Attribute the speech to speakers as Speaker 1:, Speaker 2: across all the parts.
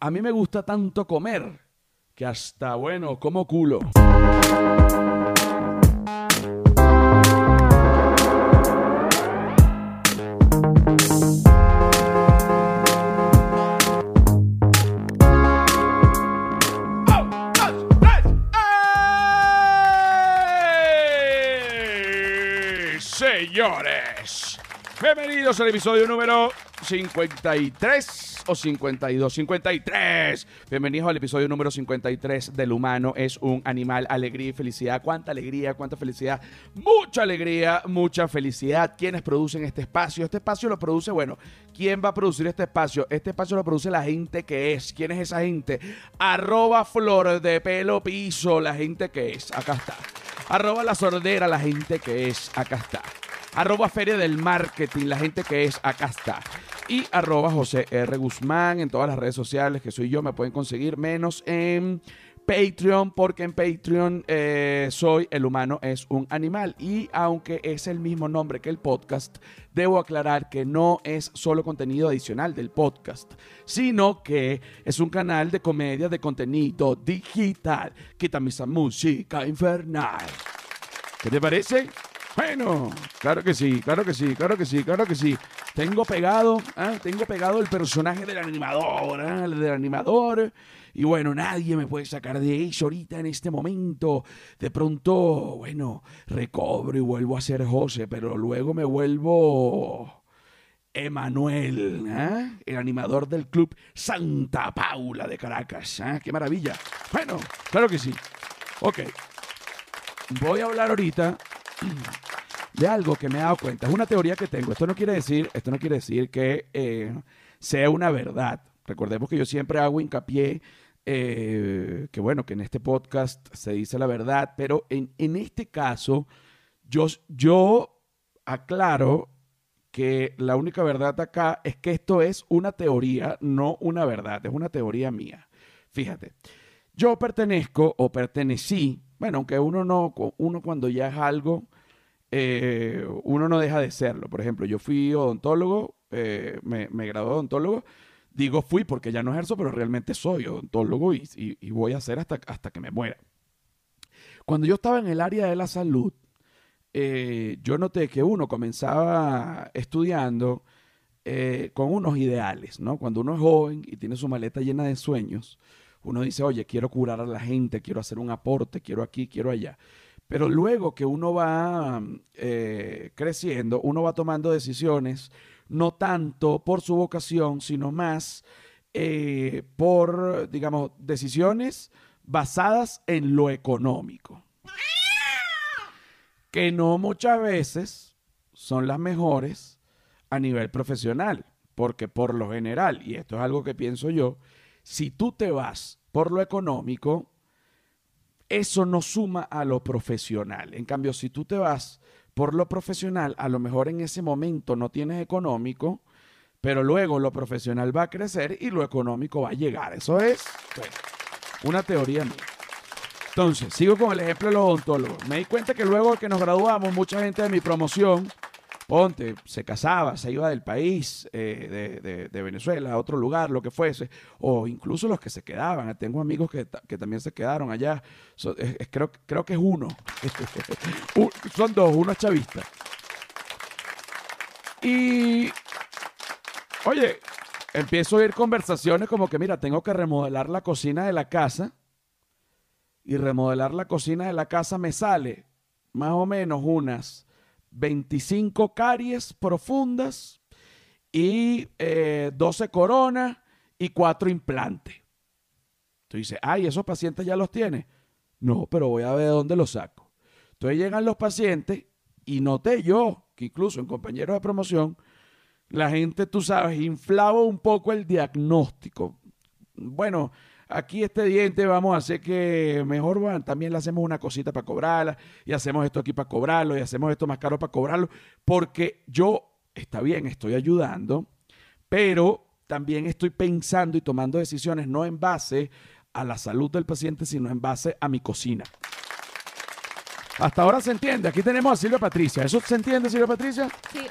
Speaker 1: a mí me gusta tanto comer que hasta, bueno, como culo. Señores, bienvenidos al episodio número 53 o 52, 53. Bienvenidos al episodio número 53 del humano es un animal, alegría y felicidad. Cuánta alegría, cuánta felicidad, mucha alegría, mucha felicidad. ¿Quiénes producen este espacio? Este espacio lo produce, bueno, ¿quién va a producir este espacio? Este espacio lo produce la gente que es. ¿Quién es esa gente? Arroba flor de pelo piso, la gente que es. Acá está. Arroba la sordera, la gente que es. Acá está. Arroba Feria del Marketing, la gente que es, acá está. Y arroba José R. Guzmán en todas las redes sociales, que soy yo, me pueden conseguir menos en Patreon, porque en Patreon eh, soy El Humano es un Animal. Y aunque es el mismo nombre que el podcast, debo aclarar que no es solo contenido adicional del podcast, sino que es un canal de comedia de contenido digital. Quítame esa música infernal. ¿Qué te parece? Bueno, claro que sí, claro que sí, claro que sí, claro que sí. Tengo pegado, ah, tengo pegado el personaje del animador, ah, el del animador. Y bueno, nadie me puede sacar de eso ahorita en este momento. De pronto, bueno, recobro y vuelvo a ser José, pero luego me vuelvo Emanuel, ¿ah? el animador del club Santa Paula de Caracas. ¡Qué maravilla! Bueno, claro que sí. Ok. Voy a hablar ahorita de algo que me he dado cuenta. Es una teoría que tengo. Esto no quiere decir, esto no quiere decir que eh, sea una verdad. Recordemos que yo siempre hago hincapié eh, que bueno, que en este podcast se dice la verdad, pero en, en este caso yo, yo aclaro que la única verdad acá es que esto es una teoría, no una verdad, es una teoría mía. Fíjate, yo pertenezco o pertenecí, bueno, aunque uno no, uno cuando ya es algo, eh, uno no deja de serlo. Por ejemplo, yo fui odontólogo, eh, me, me gradué odontólogo, digo fui porque ya no ejerzo, pero realmente soy odontólogo y, y, y voy a ser hasta, hasta que me muera. Cuando yo estaba en el área de la salud, eh, yo noté que uno comenzaba estudiando eh, con unos ideales, ¿no? Cuando uno es joven y tiene su maleta llena de sueños, uno dice, oye, quiero curar a la gente, quiero hacer un aporte, quiero aquí, quiero allá. Pero luego que uno va eh, creciendo, uno va tomando decisiones, no tanto por su vocación, sino más eh, por, digamos, decisiones basadas en lo económico que no muchas veces son las mejores a nivel profesional, porque por lo general, y esto es algo que pienso yo, si tú te vas por lo económico, eso no suma a lo profesional. En cambio, si tú te vas por lo profesional, a lo mejor en ese momento no tienes económico, pero luego lo profesional va a crecer y lo económico va a llegar. Eso es una teoría mía. Entonces, sigo con el ejemplo de los odontólogos. Me di cuenta que luego que nos graduamos, mucha gente de mi promoción, ponte, se casaba, se iba del país, eh, de, Venezuela, a otro lugar, lo que fuese, o incluso los que se quedaban. Tengo amigos que, que también se quedaron allá. Es, creo, creo que es uno. Son dos, uno es chavista. Y, oye, empiezo a oír conversaciones como que, mira, tengo que remodelar la cocina de la casa y remodelar la cocina de la casa me sale más o menos unas 25 caries profundas y eh, 12 coronas y 4 implantes. Tú dices, ay, esos pacientes ya los tiene. No, pero voy a ver de dónde los saco. Entonces llegan los pacientes y noté yo que incluso en compañeros de promoción, la gente, tú sabes, inflaba un poco el diagnóstico. Bueno, aquí este diente vamos a hacer que mejor también le hacemos una cosita para cobrarla y hacemos esto aquí para cobrarlo y hacemos esto más caro para cobrarlo, porque yo, está bien, estoy ayudando, pero también estoy pensando y tomando decisiones no en base a la salud del paciente, sino en base a mi cocina. Hasta ahora se entiende. Aquí tenemos a Silvia Patricia. ¿Eso se entiende, Silvia Patricia?
Speaker 2: Sí.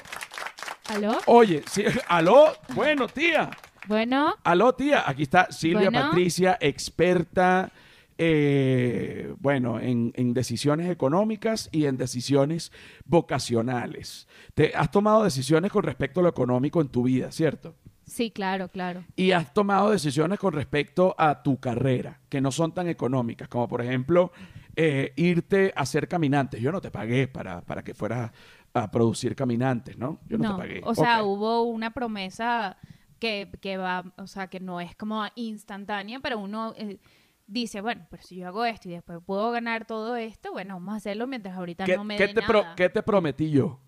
Speaker 2: ¿Aló?
Speaker 1: Oye, sí, aló. Bueno, tía.
Speaker 2: Bueno,
Speaker 1: Aló, tía. Aquí está Silvia
Speaker 2: Bueno.
Speaker 1: Patricia, experta, eh, bueno, en, en decisiones económicas y en decisiones vocacionales. Te has tomado decisiones con respecto a lo económico en tu vida, ¿cierto?
Speaker 2: sí, claro, claro.
Speaker 1: Y has tomado decisiones con respecto a tu carrera, que no son tan económicas, como por ejemplo eh, irte a hacer caminantes. Yo no te pagué para, para que fueras a producir caminantes, ¿no? Yo no, te pagué.
Speaker 2: o sea, hubo una promesa que, que va, o sea, que no es como instantánea, pero uno eh, dice, bueno, pero si yo hago esto y después puedo ganar todo esto, bueno, vamos a hacerlo mientras ahorita
Speaker 1: ¿Qué,
Speaker 2: no me
Speaker 1: qué
Speaker 2: dé
Speaker 1: te
Speaker 2: nada.
Speaker 1: qué te prometí yo?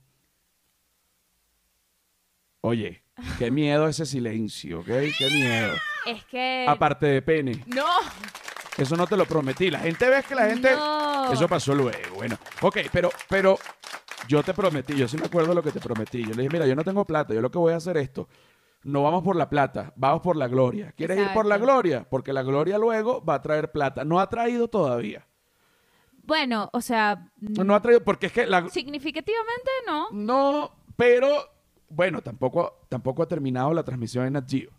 Speaker 1: Oye, qué miedo ese silencio, ¿ok? Qué miedo.
Speaker 2: Es que...
Speaker 1: Aparte de pene.
Speaker 2: ¡No!
Speaker 1: Eso no te lo prometí. La gente ve que la gente...
Speaker 2: No.
Speaker 1: Eso pasó luego. Bueno, ok, pero, pero yo te prometí, yo sí me acuerdo lo que te prometí. Yo le dije, mira, yo no tengo plata, yo lo que voy a hacer es esto. No vamos por la plata, vamos por la gloria. ¿Quieres ir por la gloria? Porque la gloria luego va a traer plata. No ha traído todavía.
Speaker 2: Bueno, o sea,
Speaker 1: No ha traído, porque es que la,
Speaker 2: significativamente no.
Speaker 1: No, pero bueno, tampoco, tampoco ha terminado la transmisión en Nat Geo.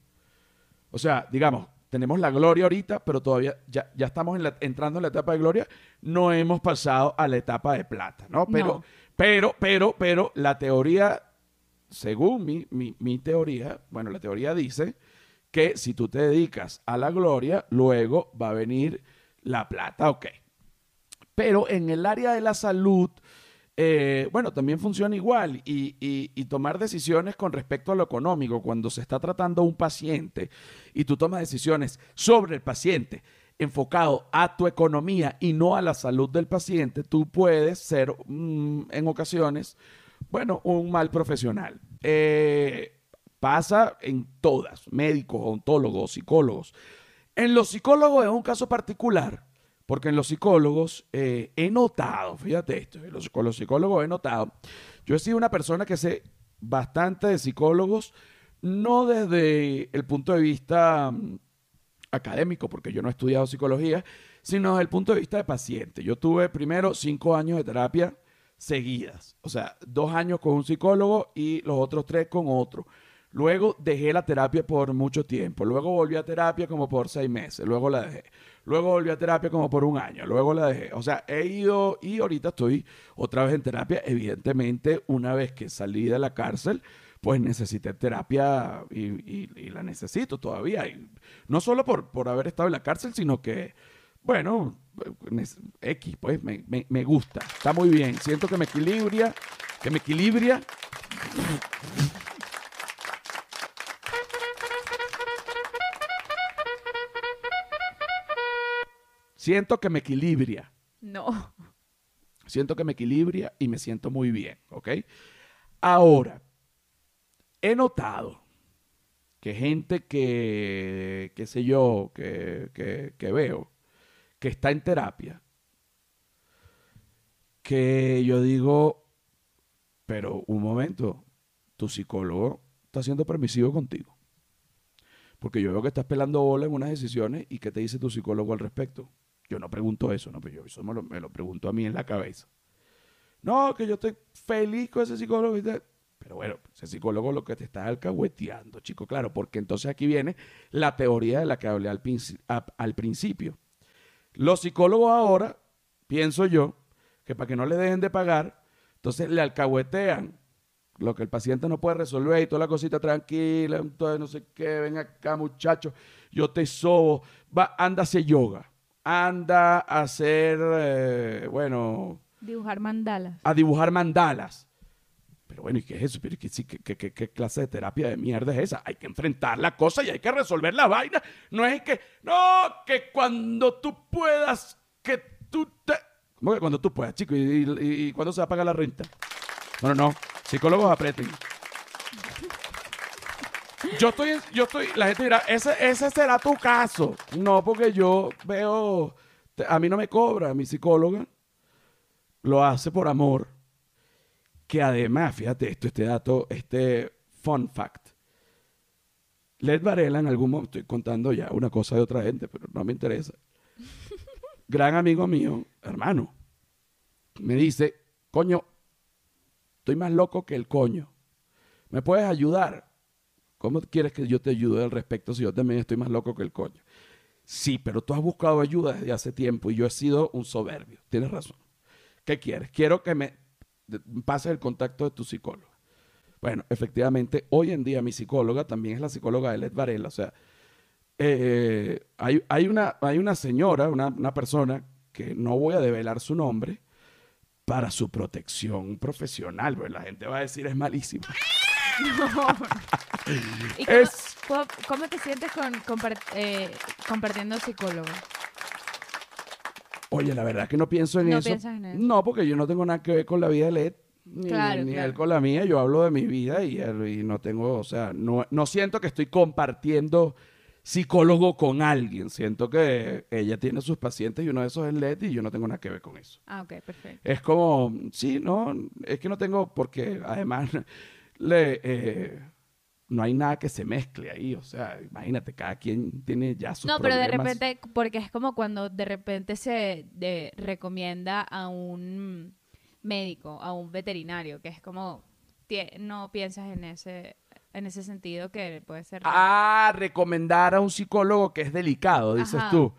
Speaker 1: O sea, digamos, tenemos la gloria ahorita, pero todavía ya, ya estamos en la- entrando en la etapa de gloria. No hemos pasado a la etapa de plata, ¿no? Pero,
Speaker 2: No.
Speaker 1: pero, pero, pero la teoría, según mi, mi, mi teoría, bueno, la teoría dice que si tú te dedicas a la gloria, luego va a venir la plata, ok. Pero en el área de la salud, eh, bueno, también funciona igual y, y- tomar decisiones con respecto a lo económico cuando se está tratando un paciente y tú tomas decisiones sobre el paciente enfocado a tu economía y no a la salud del paciente, tú puedes ser mm, en ocasiones, bueno, un mal profesional. Eh, pasa en todas, médicos, odontólogos, psicólogos. En los psicólogos es un caso particular, porque en los psicólogos eh, he notado, fíjate esto, con los psicólogos he notado, yo he sido una persona que sé bastante de psicólogos, no desde el punto de vista mm, académico, porque yo no he estudiado psicología, sino desde el punto de vista de paciente. Yo tuve primero cinco años de terapia seguidas, o sea, dos años con un psicólogo y los otros tres con otro. Luego dejé la terapia por mucho tiempo. Luego volví a terapia como por seis meses. Luego la dejé. Luego volví a terapia como por un año. Luego la dejé. O sea, he ido y ahorita estoy otra vez en terapia. Evidentemente, una vez que salí de la cárcel, pues necesité terapia y, la necesito todavía. No solo por, por haber estado en la cárcel, sino que, bueno, X, pues me, me- me gusta. Está muy bien. Siento que me equilibra, que me equilibra. Siento que me equilibra.
Speaker 2: No.
Speaker 1: Siento que me equilibra y me siento muy bien, ¿ok? Ahora, he notado que gente que, qué sé yo, que, que- que veo, que está en terapia, que yo digo, pero un momento, tu psicólogo está siendo permisivo contigo. Porque yo veo que estás pelando bola en unas decisiones y qué te dice tu psicólogo al respecto. Yo no pregunto eso, no, pero yo eso me lo, pregunto a mí en la cabeza. No, que yo estoy feliz con ese psicólogo. Pero bueno, ese psicólogo lo que te está alcahueteando, chico, claro, porque entonces aquí viene la teoría de la que hablé al principio. Los psicólogos ahora, pienso yo, que para que no le dejen de pagar, entonces le alcahuetean lo que el paciente no puede resolver y toda la cosita tranquila, entonces no sé qué, ven acá muchacho, yo te sobo, va, anda a hacer yoga, anda a hacer, eh, bueno,
Speaker 2: Dibujar mandalas.
Speaker 1: a dibujar mandalas. Pero bueno, ¿y qué es eso? Pero ¿qué, clase de terapia de mierda es esa? Hay que enfrentar la cosa y hay que resolver la vaina. No es que, no, que cuando tú puedas, que tú te... ¿Cómo que cuando tú puedas, chico? ¿Y, cuándo se va a pagar la renta? No, no. Psicólogos aprieten. Yo estoy, yo estoy, la gente dirá, ese, ese será tu caso. No, porque yo veo, a mí no me cobra mi psicóloga, lo hace por amor. Que además, fíjate esto, este dato, este fun fact. Led Varela en algún momento, estoy contando ya una cosa de otra gente, pero no me interesa. Gran amigo mío, hermano, me dice, coño, estoy más loco que el coño. ¿Me puedes ayudar ¿Cómo quieres que yo te ayude al respecto si yo también estoy más loco que el coño? Sí, pero tú has buscado ayuda desde hace tiempo y yo he sido un soberbio. Tienes razón. ¿Qué quieres? Quiero que me pases el contacto de tu psicóloga. Bueno, efectivamente, hoy en día mi psicóloga también es la psicóloga de Led Varela. O sea, eh, hay, hay, una, hay una señora, una, una persona que no voy a develar su nombre para su protección profesional, la gente va a decir es malísimo.
Speaker 2: ¿Y cómo,
Speaker 1: Es-
Speaker 2: cómo- cómo te sientes con, eh, compartiendo psicólogo?
Speaker 1: Oye, la verdad que no pienso en
Speaker 2: No
Speaker 1: eso.
Speaker 2: piensas en eso.
Speaker 1: No, porque yo no tengo nada que ver con la vida de Led, ni,
Speaker 2: Claro,
Speaker 1: ni
Speaker 2: claro.
Speaker 1: él con la mía. Yo hablo de mi vida y, y no tengo, o sea, no, no siento que estoy compartiendo psicólogo con alguien. Siento que ella tiene sus pacientes y uno de esos es Led y yo no tengo nada que ver con eso.
Speaker 2: Ah, ok, perfecto.
Speaker 1: Es como, sí, no, es que no tengo, porque además le, eh, no hay nada que se mezcle ahí. O sea, imagínate, cada quien tiene ya sus
Speaker 2: No, pero de repente, porque es como cuando de repente se de- recomienda a un médico, a un veterinario, que es como, no piensas en ese, en ese sentido que puede ser...
Speaker 1: Ah, recomendar a un psicólogo que es delicado, dices
Speaker 2: Ajá.
Speaker 1: tú.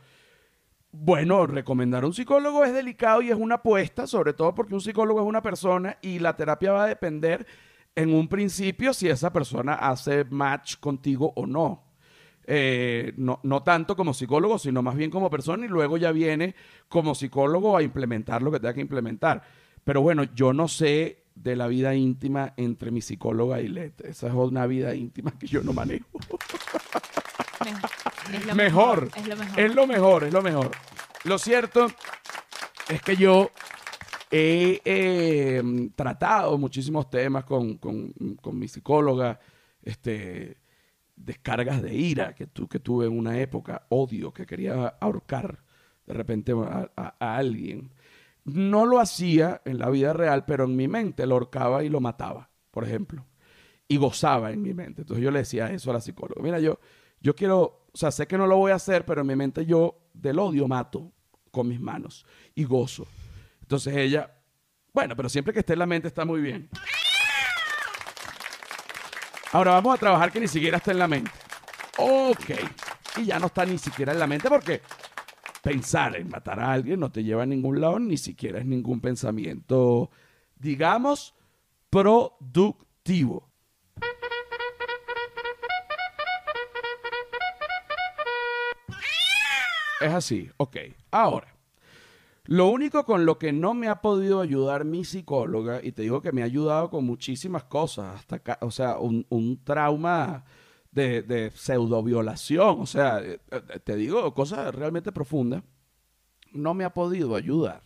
Speaker 1: Bueno, recomendar a un psicólogo es delicado y es una apuesta, sobre todo porque un psicólogo es una persona y la terapia va a depender en un principio si esa persona hace match contigo o no. Eh, no, no tanto como psicólogo, sino más bien como persona y luego ya viene como psicólogo a implementar lo que tenga que implementar. Pero bueno, yo no sé de la vida íntima entre mi psicóloga y Let. Esa es una vida íntima que yo no manejo.
Speaker 2: Mejor. Es lo
Speaker 1: mejor.
Speaker 2: Es lo mejor.
Speaker 1: Es lo mejor, es lo mejor. Lo cierto es que yo he eh, tratado muchísimos temas con, con- con mi psicóloga, este, descargas de ira que, tu- que tuve en una época, odio, que quería ahorcar de repente a, alguien. No lo hacía en la vida real, pero en mi mente lo ahorcaba y lo mataba, por ejemplo. Y gozaba en mi mente. Entonces yo le decía eso a la psicóloga. Mira, yo, yo quiero, o sea, sé que no lo voy a hacer, pero en mi mente yo del odio mato con mis manos y gozo. Entonces ella, bueno, pero siempre que esté en la mente está muy bien. Ahora vamos a trabajar que ni siquiera está en la mente. Ok. Y ya no está ni siquiera en la mente porque pensar en matar a alguien no te lleva a ningún lado, ni siquiera es ningún pensamiento, digamos, productivo. Es así, ok. Ahora, lo único con lo que no me ha podido ayudar mi psicóloga, y te digo que me ha ayudado con muchísimas cosas, hasta acá, o sea, un, un trauma de, de pseudoviolación, o sea, eh, eh, te digo cosas realmente profundas, no me ha podido ayudar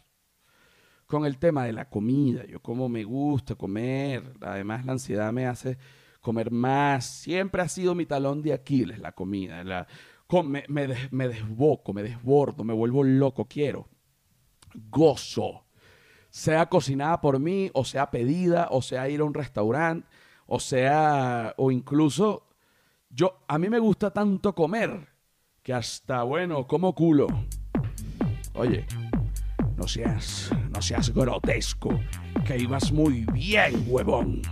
Speaker 1: con el tema de la comida. Yo como me gusta comer, además la ansiedad me hace comer más. Siempre ha sido mi talón de Aquiles la comida. Me, me desboco, me desbordo, me vuelvo loco, quiero. Gozo. Sea cocinada por mí, o sea pedida, o sea ir a un restaurante, o sea, o incluso, yo, a mí me gusta tanto comer que hasta, bueno, como culo. Oye, no seas, no seas grotesco, que ibas muy bien, huevón.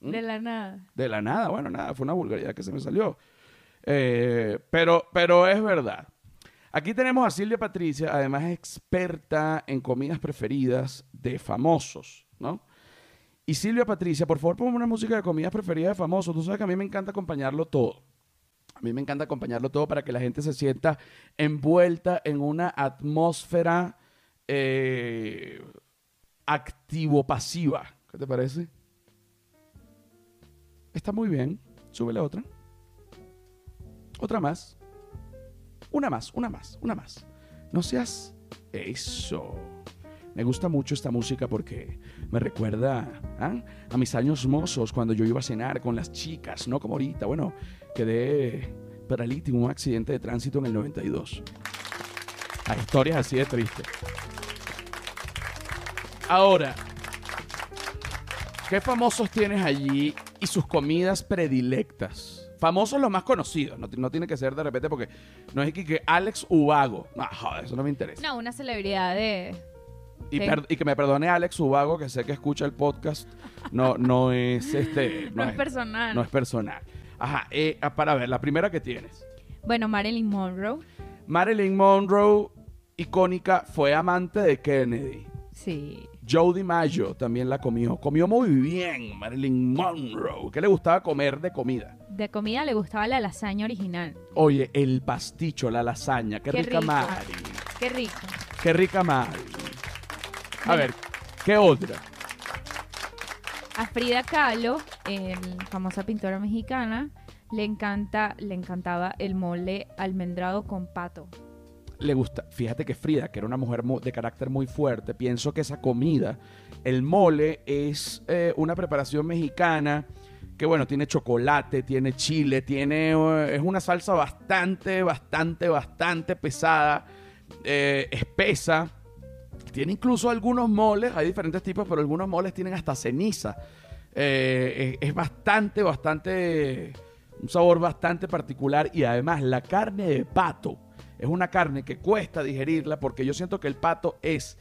Speaker 2: De la nada.
Speaker 1: De la nada, bueno, nada, fue una vulgaridad que se me salió. Eh, pero, pero es verdad. Aquí tenemos a Silvia Patricia, además experta en comidas preferidas de famosos, ¿no? Y Silvia Patricia, por favor, ponme una música de comidas preferidas de famosos. Tú sabes que a mí me encanta acompañarlo todo. A mí me encanta acompañarlo todo para que la gente se sienta envuelta en una atmósfera eh, activo-pasiva. ¿Qué te parece? Está muy bien. Súbele otra. Otra más. Una más, una más, una más. No seas eso. Me gusta mucho esta música porque me recuerda ¿ah? a mis años mozos cuando yo iba a cenar con las chicas, no como ahorita. Bueno, quedé paralítico en un accidente de tránsito en el 92. Hay historias así de tristes. Ahora, ¿qué famosos tienes allí y sus comidas predilectas? Famosos los más conocidos, no, no tiene que ser de repente porque no es que, que Alex Ubago. No, joder, eso no me interesa.
Speaker 2: No, una celebridad de...
Speaker 1: Y,
Speaker 2: Sí.
Speaker 1: per- y que me perdone Alex Ubago, que sé que escucha el podcast. No, no es este.
Speaker 2: No, es personal.
Speaker 1: No es personal. Ajá, eh, para ver, la primera que tienes.
Speaker 2: Bueno, Marilyn Monroe.
Speaker 1: Marilyn Monroe, icónica, fue amante de Kennedy.
Speaker 2: Sí.
Speaker 1: Joe DiMaggio también la comió. Comió muy bien Marilyn Monroe. ¿Qué le gustaba comer de comida?
Speaker 2: De comida le gustaba la lasaña original.
Speaker 1: Oye, el pasticho, la lasaña. Qué,
Speaker 2: Qué
Speaker 1: rica. Marilyn.
Speaker 2: Qué rico.
Speaker 1: Qué rica Marilyn. A
Speaker 2: Bueno.
Speaker 1: ver, ¿qué otra?
Speaker 2: A Frida Kahlo, famosa pintora mexicana, le encanta, le encantaba el mole almendrado con pato.
Speaker 1: Le gusta, fíjate que Frida, que era una mujer mu- de carácter muy fuerte, pienso que esa comida, el mole, es eh, una preparación mexicana que, bueno, tiene chocolate, tiene chile, tiene, eh, es una salsa bastante, bastante, bastante pesada, eh, espesa. Tiene incluso algunos moles, hay diferentes tipos, pero algunos moles tienen hasta ceniza. Es bastante, bastante, un sabor bastante particular y además la carne de pato es una carne que cuesta digerirla porque yo siento que el pato es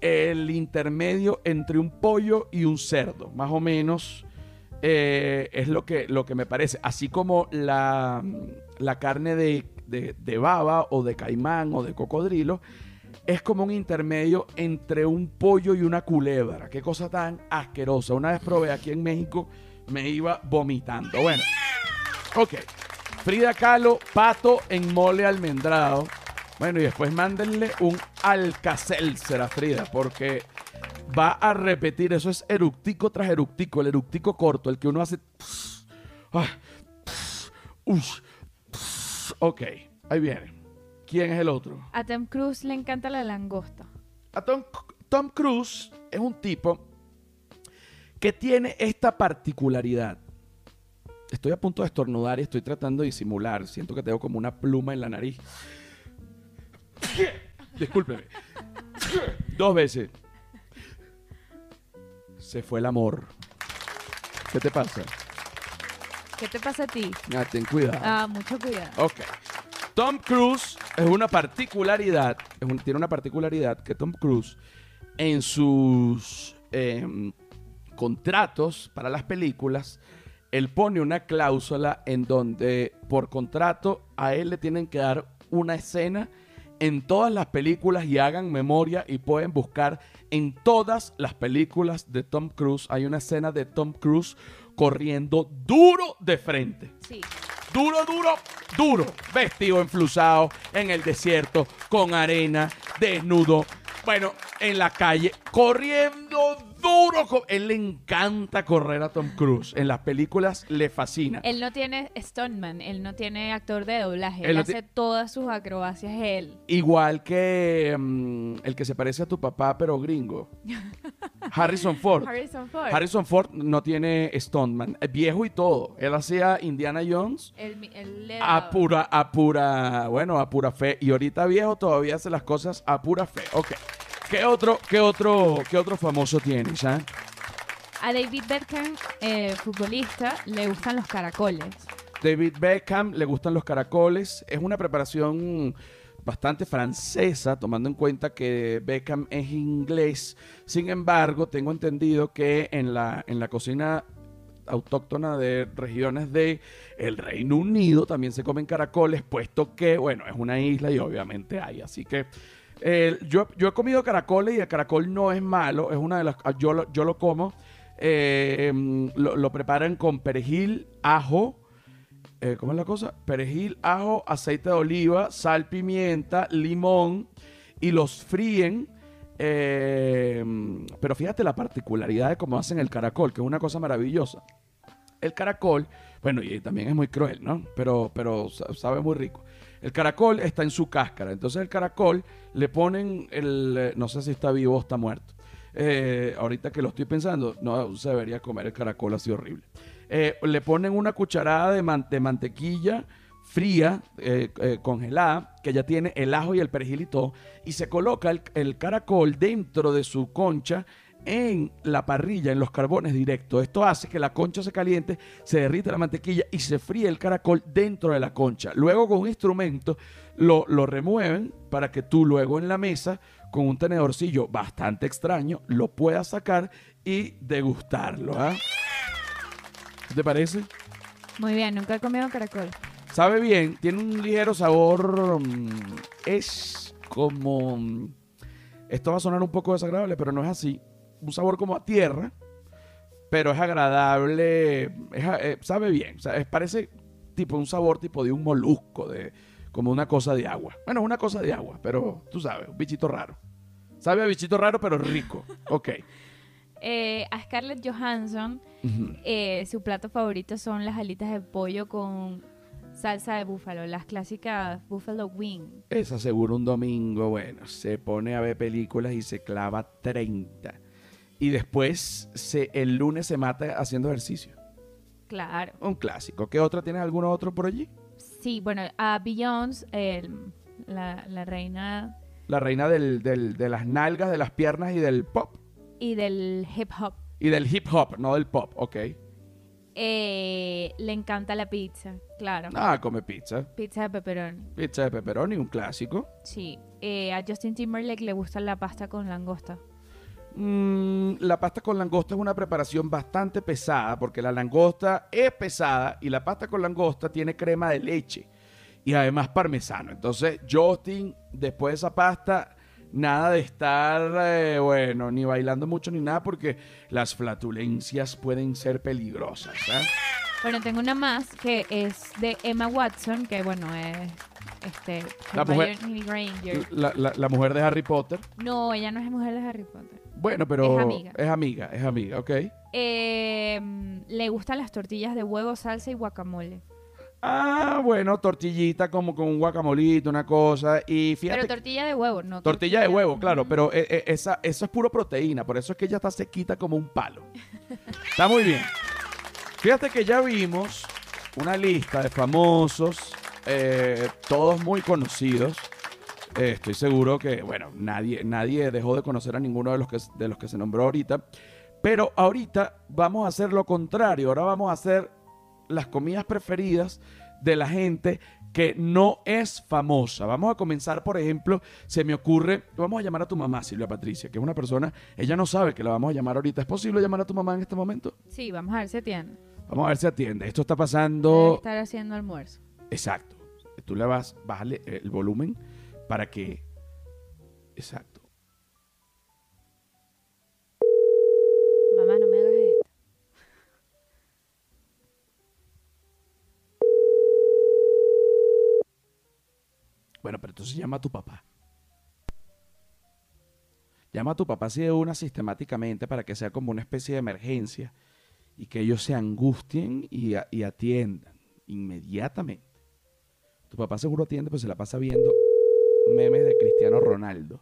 Speaker 1: el intermedio entre un pollo y un cerdo, más o menos. eh, es lo que, lo que me parece. Así como la, la carne de, de- baba o de caimán o de cocodrilo es como un intermedio entre un pollo y una culebra. Qué cosa tan asquerosa. Una vez probé aquí en México, me iba vomitando. Bueno, ok. Frida Kahlo, pato en mole almendrado. Bueno, y después mándenle un alcacelser a Frida, porque va a repetir. Eso es eructico tras eructico. El eructico corto, el que uno hace. ah, Ok, ahí viene. ¿Quién es el otro?
Speaker 2: A Tom Cruise le encanta la langosta.
Speaker 1: A Tom, Tom Cruise es un tipo que tiene esta particularidad. Estoy a punto de estornudar y estoy tratando de disimular. Siento que tengo como una pluma en la nariz. Discúlpeme. Dos veces. Se fue el amor. ¿Qué te pasa?
Speaker 2: ¿Qué te pasa a ti?
Speaker 1: Ah, ten cuidado.
Speaker 2: Ah, mucho cuidado.
Speaker 1: Ok. Tom Cruise es una particularidad, es un- tiene una particularidad que Tom Cruise en sus em, contratos para las películas, él pone una cláusula en donde por contrato a él le tienen que dar una escena en todas las películas y hagan memoria y pueden buscar en todas las películas de Tom Cruise. Hay una escena de Tom Cruise corriendo duro de frente.
Speaker 2: Sí.
Speaker 1: Duro, duro, duro. Vestido enflusado en el desierto, con arena, desnudo. Bueno, en la calle, corriendo duro. co- Él le encanta correr a Tom Cruise. En las películas le fascina.
Speaker 2: Él no tiene stuntman, él no tiene actor de doblaje,
Speaker 1: Él
Speaker 2: él,
Speaker 1: no
Speaker 2: hace todas sus acrobacias él.
Speaker 1: Igual que mm, el que se parece a tu papá, pero gringo. Harrison Ford.
Speaker 2: Harrison Ford.
Speaker 1: Harrison Ford no tiene Stoneman. Viejo y todo. Él hacía Indiana Jones.
Speaker 2: Él, mi- él le
Speaker 1: A
Speaker 2: daba-
Speaker 1: pura, a pura, bueno, a pura fe. Y ahorita viejo todavía hace las cosas a pura fe. Ok. ¿Qué otro, qué otro, qué otro famoso tienes, ah?
Speaker 2: A David Beckham, eh, futbolista, le gustan los caracoles.
Speaker 1: David Beckham, le gustan los caracoles. Es una preparación bastante francesa, tomando en cuenta que Beckham es inglés. Sin embargo, tengo entendido que en la, en la cocina autóctona de regiones de el Reino Unido también se comen caracoles, puesto que, bueno, es una isla y obviamente hay. Así que yo, yo he comido caracoles y el caracol no es malo, es una de las... Yo lo, yo lo como. eh, lo, lo preparan con perejil, ajo, eh, ¿cómo es la cosa? Perejil, ajo, aceite de oliva, sal, pimienta, limón y los fríen. eh, pero fíjate la particularidad de cómo hacen el caracol, que es una cosa maravillosa. El caracol, bueno, y también es muy cruel, ¿no? Pero, pero sa- sabe muy rico. El caracol está en su cáscara. Entonces el caracol le ponen el... eh, No sé si está vivo o está muerto. Eh, ahorita que lo estoy pensando, no se debería comer el caracol así horrible. Eh, le ponen una cucharada de, man- de mantequilla fría, congelada, que ya tiene el ajo y el perejil y todo, se coloca el caracol dentro de su concha en la parrilla, en los carbones directos. Esto hace que la concha se caliente, se derrite la mantequilla y se fríe el caracol dentro de la concha. Luego con un instrumento lo, lo remueven para que tú luego en la mesa, con un tenedorcillo bastante extraño, lo puedas sacar y degustarlo. ¿Qué te parece?
Speaker 2: Muy bien, nunca he comido caracol.
Speaker 1: Sabe bien, tiene un ligero sabor. mm, Es como. mm, Esto va a sonar un poco desagradable, pero no es así. Un sabor como a tierra, pero es agradable. es eh, sabe bien. o sea, es- parece tipo un sabor tipo de un molusco, de como una cosa de agua. Bueno, una cosa de agua, pero tú sabes, un bichito raro. Sabe a bichito raro, pero rico. Ok.
Speaker 2: Eh, a Scarlett Johansson, eh, su plato favorito son las alitas de pollo con salsa de búfalo, las clásicas buffalo wing.
Speaker 1: Esa seguro un domingo, bueno, se pone a ver películas y se clava 30. Y después se, el lunes se mata haciendo ejercicio.
Speaker 2: Claro.
Speaker 1: Un clásico. ¿Qué otra tienes alguno otro por allí?
Speaker 2: Sí, bueno, a Beyoncé, el- la, la reina
Speaker 1: La reina del- del- de las nalgas, de las piernas y del pop.
Speaker 2: y del hip hop,
Speaker 1: Y del hip hop, no del pop, ok.
Speaker 2: eh, le encanta la pizza, claro.
Speaker 1: Ah, come pizza.
Speaker 2: Pizza de pepperoni.
Speaker 1: Pizza de pepperoni, un clásico.
Speaker 2: Sí. Eh, a Justin Timberlake le gusta la pasta con langosta.
Speaker 1: Mm, la pasta con langosta es una preparación bastante pesada porque la langosta es pesada y la pasta con langosta tiene crema de leche y además parmesano. Entonces, Justin, después de esa pasta, nada de estar, eh, bueno, ni bailando mucho ni nada porque las flatulencias pueden ser peligrosas. ¿eh?
Speaker 2: Bueno, tengo una más que es de Emma Watson, que bueno, es este
Speaker 1: La mujer-
Speaker 2: Hermione Granger.
Speaker 1: La, la- la mujer de Harry Potter.
Speaker 2: No, ella no es mujer de Harry Potter.
Speaker 1: Bueno, pero
Speaker 2: Es amiga.
Speaker 1: es amiga, es amiga, ok.
Speaker 2: Eh, le gustan las tortillas de huevo, salsa y guacamole.
Speaker 1: Ah, bueno, tortillita como con un guacamolito, una cosa. Y fíjate
Speaker 2: Pero tortilla de huevo, no.
Speaker 1: Tortilla de huevo, claro, pero eh, eh, esa, eso es puro proteína, por eso es que ella está sequita como un palo. Está muy bien. Fíjate que ya vimos una lista de famosos, eh, todos muy conocidos. Eh, estoy seguro que, bueno, nadie, nadie dejó de conocer a ninguno de los, que, de los que se nombró ahorita. Pero ahorita vamos a hacer lo contrario. Ahora vamos a hacer las comidas preferidas de la gente que no es famosa. Vamos a comenzar, por ejemplo, se me ocurre, vamos a llamar a tu mamá, Silvia Patricia, que es una persona, ella no sabe que la vamos a llamar ahorita. ¿Es posible llamar a tu mamá en este momento?
Speaker 2: Sí, vamos a ver si atiende.
Speaker 1: Vamos a ver si atiende. Esto está
Speaker 2: Debe
Speaker 1: pasando...
Speaker 2: estar haciendo almuerzo.
Speaker 1: Exacto. Tú le vas, bájale el volumen para que... Exacto.
Speaker 2: Mamá, no me hagas esto.
Speaker 1: Bueno, pero entonces llama a tu papá. Llama a tu papá así de una sistemáticamente para que sea como una especie de emergencia y que ellos se angustien y, a- y atiendan inmediatamente. Tu papá seguro atiende, pues se la pasa viendo memes de Cristiano Ronaldo.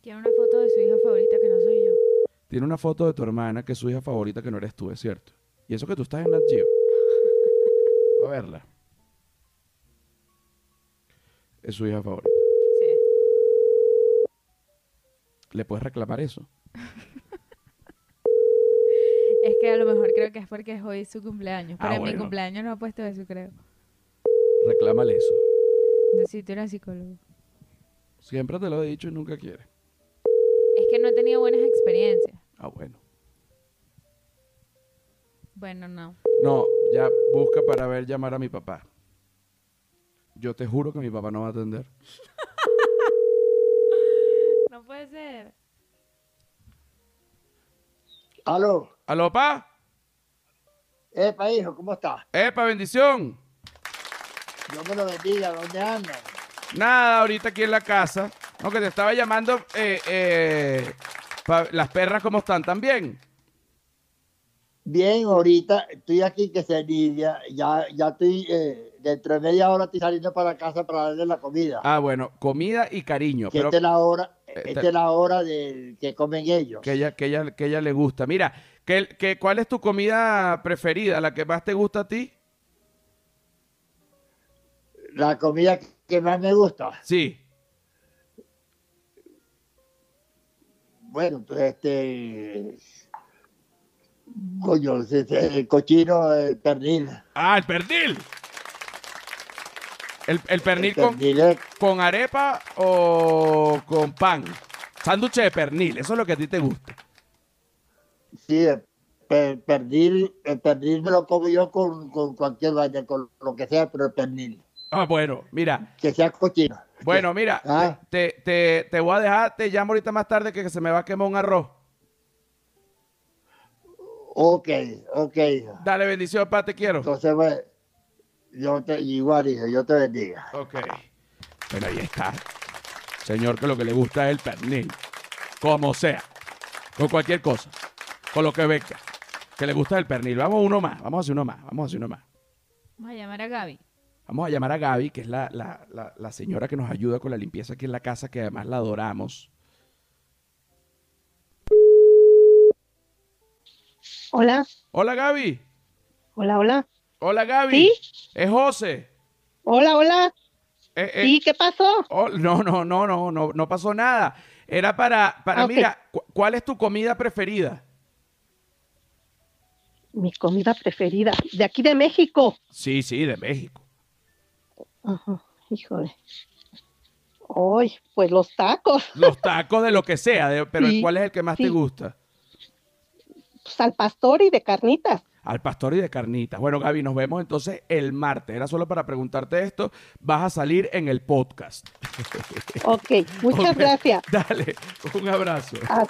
Speaker 2: Tiene una foto de su hija favorita que no soy yo.
Speaker 1: Tiene una foto de tu hermana que es su hija favorita que no eres tú, es cierto. Y eso que tú estás en Nat Geo. A verla. Es su hija favorita.
Speaker 2: Sí.
Speaker 1: ¿Le puedes reclamar eso?
Speaker 2: Es que a lo mejor creo que es porque es hoy su cumpleaños.
Speaker 1: Ah,
Speaker 2: Pero en mi cumpleaños no ha puesto eso, creo.
Speaker 1: Reclámale eso.
Speaker 2: Necesito ir al psicólogo.
Speaker 1: Siempre te lo he dicho y nunca quiere.
Speaker 2: Es que no he tenido buenas experiencias.
Speaker 1: Ah, bueno.
Speaker 2: Bueno, no.
Speaker 1: No, ya busca para ver llamar a mi papá. Yo te juro que mi papá no va a atender.
Speaker 2: No puede ser.
Speaker 3: Aló,
Speaker 1: ¿Aló, pa?
Speaker 3: epa hijo, ¿cómo estás?
Speaker 1: ¡Epa, bendición!
Speaker 3: Dios me lo bendiga, ¿dónde andas?
Speaker 1: Nada, ahorita aquí en la casa. No, que te estaba llamando. eh, eh, pa- las perras, ¿cómo están? ¿También?
Speaker 3: Bien, ahorita estoy aquí que se lidia, ya, ya estoy, eh, dentro de media hora estoy saliendo para casa para darle la comida.
Speaker 1: Ah, bueno, comida y cariño.
Speaker 3: que
Speaker 1: Pero
Speaker 3: esta es la hora,
Speaker 1: Eh,
Speaker 3: esta es la hora de que comen ellos.
Speaker 1: que ella, que ella, que ella le gusta. Mira, que, que, ¿cuál es tu comida preferida? ¿La que más te gusta a ti?
Speaker 3: La comida que más me gusta.
Speaker 1: Sí.
Speaker 3: Bueno, pues este, coño, el cochino, el pernil.
Speaker 1: Ah, el pernil. El, el pernil
Speaker 3: El
Speaker 1: con,
Speaker 3: pernil es-
Speaker 1: con arepa o con pan. Sándwich de pernil, eso es lo que a ti te gusta.
Speaker 3: sí, el per- pernil, el pernil me lo como yo con, con cualquier vaina, con lo que sea, pero el pernil,
Speaker 1: Ah, bueno, mira.
Speaker 3: que sea cochino.
Speaker 1: Bueno, mira,
Speaker 3: Ah.
Speaker 1: te, te, te voy a dejar, te llamo ahorita más tarde que se me va a quemar un arroz.
Speaker 3: Ok, ok.
Speaker 1: Dale bendición, pa, te quiero.
Speaker 3: Entonces, pues, yo te, igual, hijo, yo te bendiga.
Speaker 1: Ok. Pero ahí está. Señor, que lo que le gusta es el pernil. Como sea. Con cualquier cosa. Con lo que venga. Que le gusta el pernil. Vamos uno más. Vamos a hacer uno más. Vamos a hacer uno más.
Speaker 2: Vamos a llamar a Gaby.
Speaker 1: Vamos a llamar a Gaby, que es la, la- la- la señora que nos ayuda con la limpieza aquí en la casa, que además la adoramos.
Speaker 4: Hola,
Speaker 1: Hola, Gaby.
Speaker 4: hola, hola.
Speaker 1: Hola, Gaby.
Speaker 4: ¿Sí?
Speaker 1: Es José.
Speaker 4: Hola, hola.
Speaker 1: Eh, eh,
Speaker 4: ¿Sí? ¿Qué pasó?
Speaker 1: oh, no, no, no, no, no, no pasó nada. Era para, para
Speaker 4: Ah,
Speaker 1: mira, cu- ¿cuál es tu comida preferida?
Speaker 4: Mi comida preferida. De aquí de México.
Speaker 1: Sí, sí, de México.
Speaker 4: Ajá, híjole. Hoy, pues los tacos.
Speaker 1: Los tacos de lo que sea, de- pero
Speaker 4: Sí,
Speaker 1: ¿cuál es el que más te gusta?
Speaker 4: Pues al pastor y de carnitas.
Speaker 1: Al pastor y de carnitas. Bueno, Gaby, nos vemos entonces el martes. Era solo para preguntarte esto. Vas a salir en el podcast.
Speaker 4: Ok, muchas gracias.
Speaker 1: Dale, un abrazo.
Speaker 4: Ah,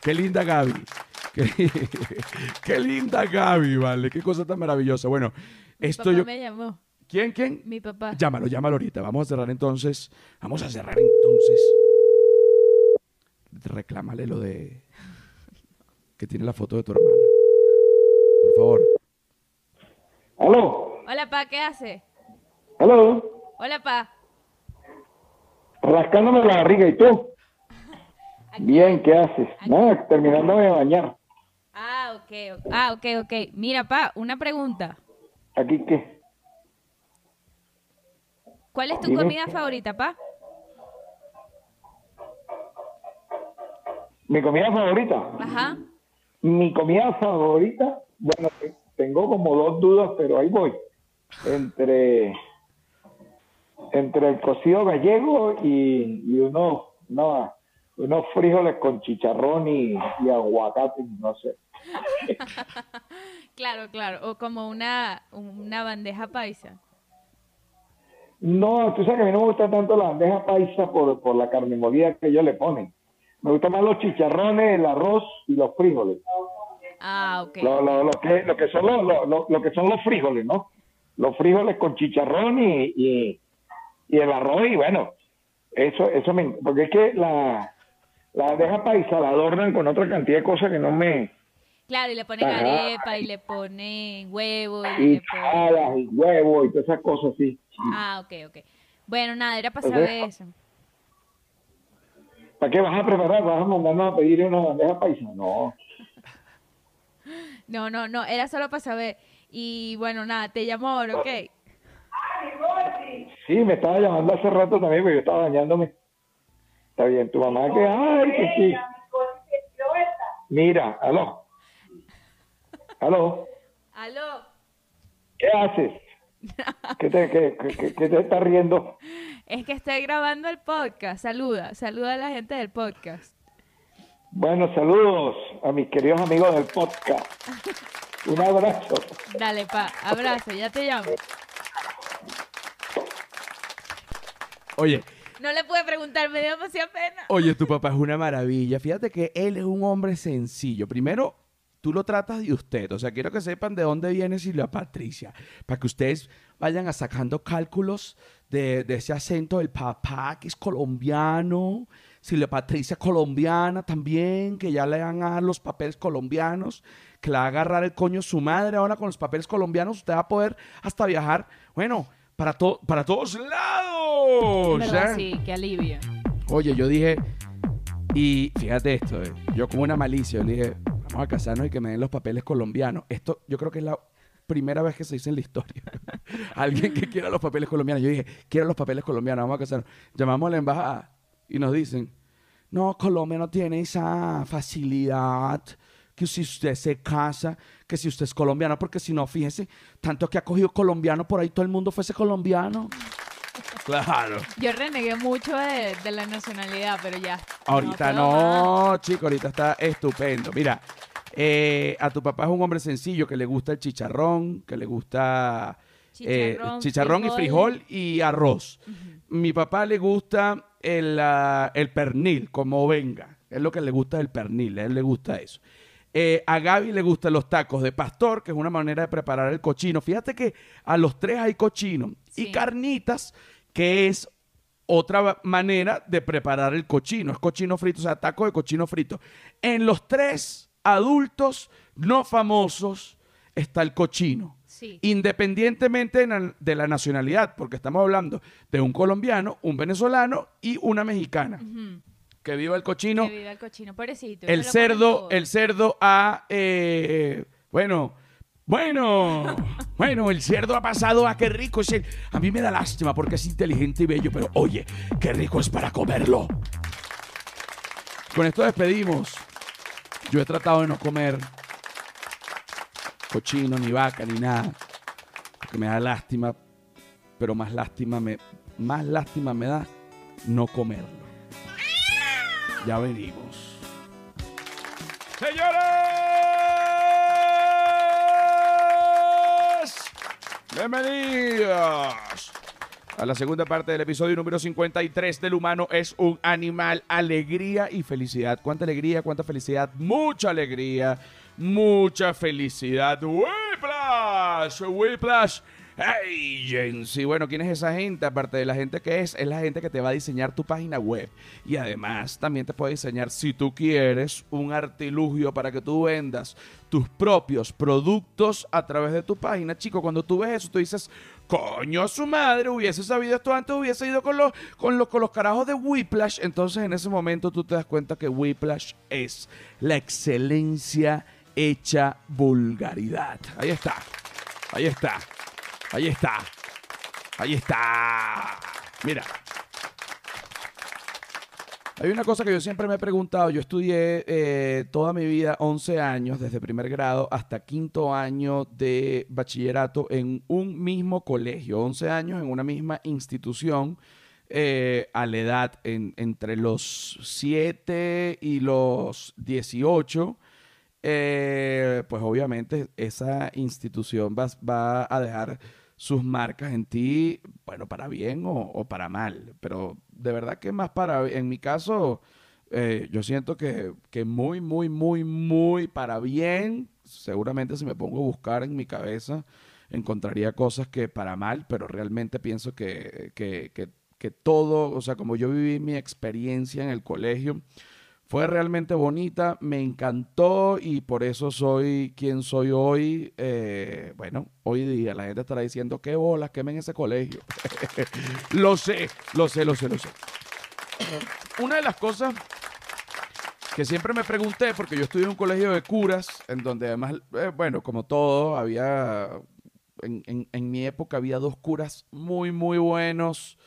Speaker 1: Qué linda Gaby. Qué, qué linda Gaby, vale. Qué cosa tan maravillosa. Bueno,
Speaker 2: Mi
Speaker 1: esto
Speaker 2: papá
Speaker 1: yo.
Speaker 2: me llamó.
Speaker 1: ¿Quién, quién?
Speaker 2: Mi papá.
Speaker 1: Llámalo, llámalo ahorita. Vamos a cerrar entonces. Vamos a cerrar entonces. Reclámale lo de. Que tiene la foto de tu hermana. Por favor.
Speaker 5: Aló,
Speaker 2: Hola, pa, ¿qué hace?
Speaker 5: aló,
Speaker 2: Hola, pa.
Speaker 5: rascándome la barriga y tú. Bien, ¿qué haces? Nada, terminando de bañar.
Speaker 2: Ah, ok, ok. Ah, ok, ok. Mira, pa, una pregunta.
Speaker 5: ¿Aquí qué?
Speaker 2: ¿Cuál es tu comida favorita, pa?
Speaker 5: Mi comida favorita.
Speaker 2: Ajá.
Speaker 5: Mi comida favorita, bueno, te- tengo como dos dudas, pero ahí voy. Entre, entre el cocido gallego y, y unos, no, unos frijoles con chicharrón y, y aguacate, no sé.
Speaker 2: Claro, claro. O como una, una bandeja paisa.
Speaker 5: No, tú sabes que a mí no me gusta tanto la bandeja paisa por, por la carne molida que ellos le ponen. Me gustan más los chicharrones, el arroz y los frijoles.
Speaker 2: Ah, ok.
Speaker 5: Lo, lo, lo que, lo, que son los, lo, lo- lo que son los frijoles, ¿no? Los frijoles con chicharrón y, y, y el arroz y bueno, eso, eso me... Porque es que la, la bandeja paisa la adornan con otra cantidad de cosas que no me...
Speaker 2: Claro, y le ponen
Speaker 5: Ajá.
Speaker 2: arepa y le ponen huevo y
Speaker 5: Y
Speaker 2: le ponen...
Speaker 5: y huevos y todas esas cosas así.
Speaker 2: Ah, ok, ok. Bueno, nada, era para saber eso.
Speaker 5: ¿Para qué vas a preparar? ¿Vas a mandarnos a pedir una bandeja paisa? No.
Speaker 2: No, no, no, era solo para saber. Y bueno, nada, te llamo ahora, ¿ok?
Speaker 5: Sí, me estaba llamando hace rato también, porque yo estaba bañándome. Está bien, tu mamá que, ay, que sí. Mira, aló. Aló,
Speaker 2: Aló.
Speaker 5: ¿qué haces? ¿Qué te, qué, qué- qué te está riendo?
Speaker 2: Es que estoy grabando el podcast. Saluda, saluda a la gente del podcast.
Speaker 5: Bueno, saludos a mis queridos amigos del podcast. Un abrazo.
Speaker 2: Dale, pa, abrazo, ya te llamo.
Speaker 1: Oye,
Speaker 2: No le pude preguntar, me dio demasiada pena.
Speaker 1: oye, tu papá es una maravilla. Fíjate que él es un hombre sencillo. Primero, tú lo tratas de usted. O sea, quiero que sepan de dónde viene Silvia Patricia. Para que ustedes vayan a sacando cálculos de, de ese acento del papá que es colombiano. Silvia Patricia colombiana también, que ya le van a dar los papeles colombianos, que le va a agarrar el coño su madre ahora con los papeles colombianos. Usted va a poder hasta viajar, bueno, para, to- para todos lados.
Speaker 2: ¿Verdad?
Speaker 1: ¿ya?
Speaker 2: Sí, qué alivio.
Speaker 1: Oye, yo dije, y fíjate esto, eh, yo como una malicia, yo le dije, vamos a casarnos y que me den los papeles colombianos. Esto yo creo que es la primera vez que se dice en la historia. Alguien que quiera los papeles colombianos. Yo dije, quiero los papeles colombianos, vamos a casarnos. Llamamos a la embajada y nos dicen, no, Colombia no tiene esa facilidad que si usted se casa, que si usted es colombiano, porque si no, fíjese, tanto que ha cogido colombiano por ahí, todo el mundo fuese colombiano. Claro.
Speaker 2: Yo renegué mucho de, de la nacionalidad, pero ya.
Speaker 1: Ahorita
Speaker 2: más.
Speaker 1: no, chico, ahorita está estupendo. Mira, Eh, a tu papá es un hombre sencillo que le gusta el chicharrón, que le gusta eh,
Speaker 2: Chicharrón,
Speaker 1: chicharrón y frijol y arroz. Mi papá le gusta el, ah, el pernil, como venga. Es lo que le gusta el pernil, a él le gusta eso. Eh, a Gaby le gustan los tacos de pastor, que es una manera de preparar el cochino. Fíjate que a los tres hay cochino. Y carnitas, que es otra manera de preparar el cochino. Es cochino frito, o sea, taco de cochino frito. En los tres adultos no famosos está el cochino.
Speaker 2: Sí.
Speaker 1: Independientemente de la, nacionalidad, porque estamos hablando de un colombiano, un venezolano y una mexicana. Que viva el cochino.
Speaker 2: Que viva el cochino, pobrecito.
Speaker 1: El cerdo, el cerdo ha, eh, bueno, bueno, bueno, el cerdo ha pasado a qué rico es el. A mí me da lástima porque es inteligente y bello, pero oye, qué rico es para comerlo. Con esto despedimos. Yo he tratado de no comer cochino, ni vaca, ni nada, porque me da lástima, pero más lástima me, más lástima me da no comerlo. Ya venimos. Señores, bienvenidos a la segunda parte del episodio número 53 del humano es un animal, alegría y felicidad. ¿Cuánta alegría, cuánta felicidad? Mucha alegría, mucha felicidad. Whiplash, Whiplash. Agency. Bueno, ¿quién es esa gente? Aparte de la gente que es, es la gente que te va a diseñar tu página web. Y además también te puede diseñar, si tú quieres, un artilugio para que tú vendas tus propios productos a través de tu página. Chico, cuando tú ves eso, tú dices, coño, su madre, hubiese sabido esto antes, hubiese ido con los, con los, con los carajos de Whiplash. Entonces en ese momento tú te das cuenta que Whiplash es la excelencia hecha vulgaridad. Ahí está. Ahí está. Ahí está. Ahí está. Mira. Hay una cosa que yo siempre me he preguntado. Yo estudié eh, toda mi vida, 11 años, desde primer grado hasta quinto año de bachillerato en un mismo colegio. 11 años en una misma institución eh, a la edad en- entre los 7 y los 18. eh, pues obviamente esa institución va a dejar sus marcas en ti, bueno, para bien o, para mal, pero de verdad que más para, en mi caso, eh, yo siento que, que muy, muy, muy, muy para bien, seguramente si me pongo a buscar en mi cabeza, encontraría cosas que para mal, pero realmente pienso que, que, que todo, o sea, como yo viví mi experiencia en el colegio, fue realmente bonita, me encantó y por eso soy quien soy hoy. Eh, bueno, hoy día la gente estará diciendo, qué bolas, quemen ese colegio. lo sé, lo sé, lo sé, lo sé. Una de las cosas que siempre me pregunté, porque yo estudié en un colegio de curas, en donde además, eh, bueno, como todo, había, en, en- en mi época había dos curas muy, muy buenos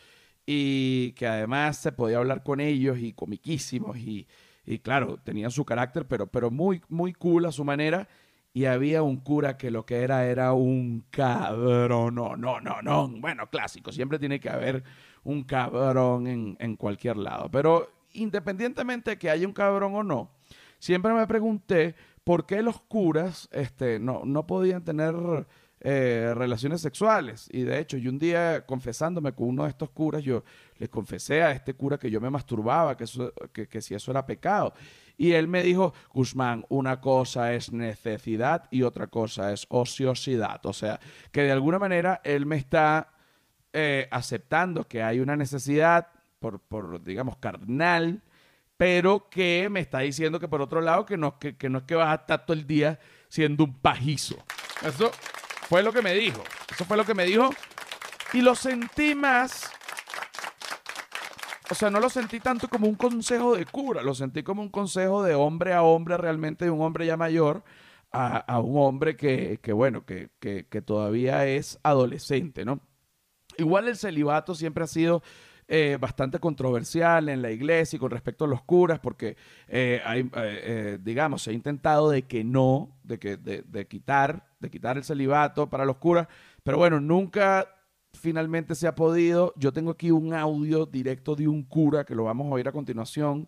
Speaker 1: y que además se podía hablar con ellos y comiquísimos y, y claro, tenían su carácter, pero, pero muy, muy cool a su manera. Y había un cura que lo que era era un cabrón. No, no, no, no. Bueno, clásico. Siempre tiene que haber un cabrón en, en cualquier lado. Pero independientemente de que haya un cabrón o no, siempre me pregunté por qué los curas este, no, no podían tener eh, relaciones sexuales. Y de hecho, yo un día confesándome con uno de estos curas, yo le confesé a este cura que yo me masturbaba, que, eso- que, que si eso era pecado. Y él me dijo, Guzmán, una cosa es necesidad y otra cosa es ociosidad. O sea, que de alguna manera él me está eh, aceptando que hay una necesidad por, por, digamos, carnal, pero que me está diciendo que por otro lado que no, que, que no es que vas a estar todo el día siendo un pajizo. Eso fue lo que me dijo. Eso fue lo que me dijo. Y lo sentí más. O sea, no lo sentí tanto como un consejo de cura, lo sentí como un consejo de hombre a hombre, realmente de un hombre ya mayor a, a un hombre que, que bueno, que, que, que todavía es adolescente, ¿no? Igual el celibato siempre ha sido eh, bastante controversial en la iglesia y con respecto a los curas, porque eh, hay, eh, eh, digamos, se ha intentado de que no, de que de, quitar, de quitar el celibato para los curas, pero bueno, nunca finalmente se ha podido. Yo tengo aquí un audio directo de un cura que lo vamos a oír a continuación